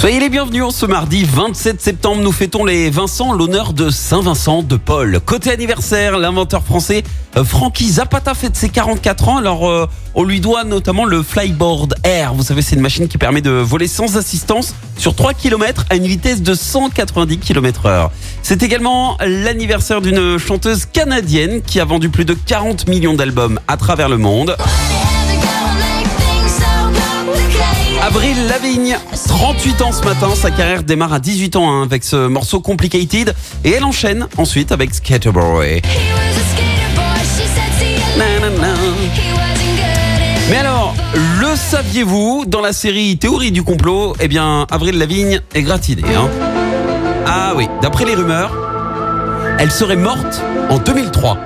Soyez les bienvenus en ce mardi 27 septembre. Nous fêtons les Vincent, l'honneur de Saint-Vincent de Paul. Côté anniversaire, l'inventeur français euh, Frankie Zapata fête ses 44 ans. Alors, euh, on lui doit notamment le Flyboard Air. Vous savez, c'est une machine qui permet de voler sans assistance sur 3 km à une vitesse de 190 km heure. C'est également l'anniversaire d'une chanteuse canadienne qui a vendu plus de 40 millions d'albums à travers le monde. Avril Lavigne, 38 ans ce matin, sa carrière démarre à 18 ans hein, avec ce morceau Complicated et elle enchaîne ensuite avec Skaterboy. Mais alors, le saviez-vous dans la série Théorie du complot? Eh bien, Avril Lavigne est gratinée. Hein ah oui, d'après les rumeurs, elle serait morte en 2003.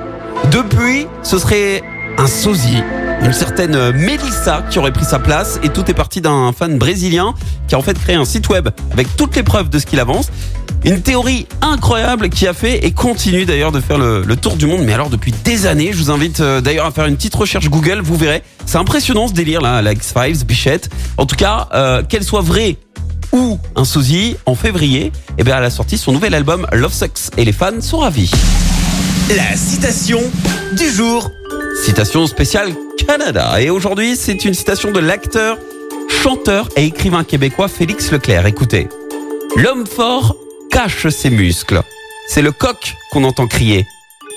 Depuis, ce serait un sosie, une certaine Melissa qui aurait pris sa place et tout est parti d'un fan brésilien qui a en fait créé un site web avec toutes les preuves de ce qu'il avance. Une théorie incroyable qui a fait et continue d'ailleurs de faire le, le tour du monde, mais alors depuis des années. Je vous invite euh, d'ailleurs à faire une petite recherche Google, vous verrez. C'est impressionnant ce délire là, la X-Files, Bichette. En tout cas, euh, qu'elle soit vraie ou un sosie, en février, eh bien, elle a sorti son nouvel album Love Sucks et les fans sont ravis. La citation du jour. Citation spéciale Canada. Et aujourd'hui, c'est une citation de l'acteur, chanteur et écrivain québécois Félix Leclerc. Écoutez. L'homme fort cache ses muscles. C'est le coq qu'on entend crier,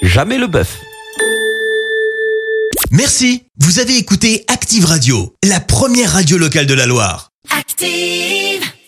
jamais le bœuf. Merci. Vous avez écouté Active Radio, la première radio locale de la Loire. Active.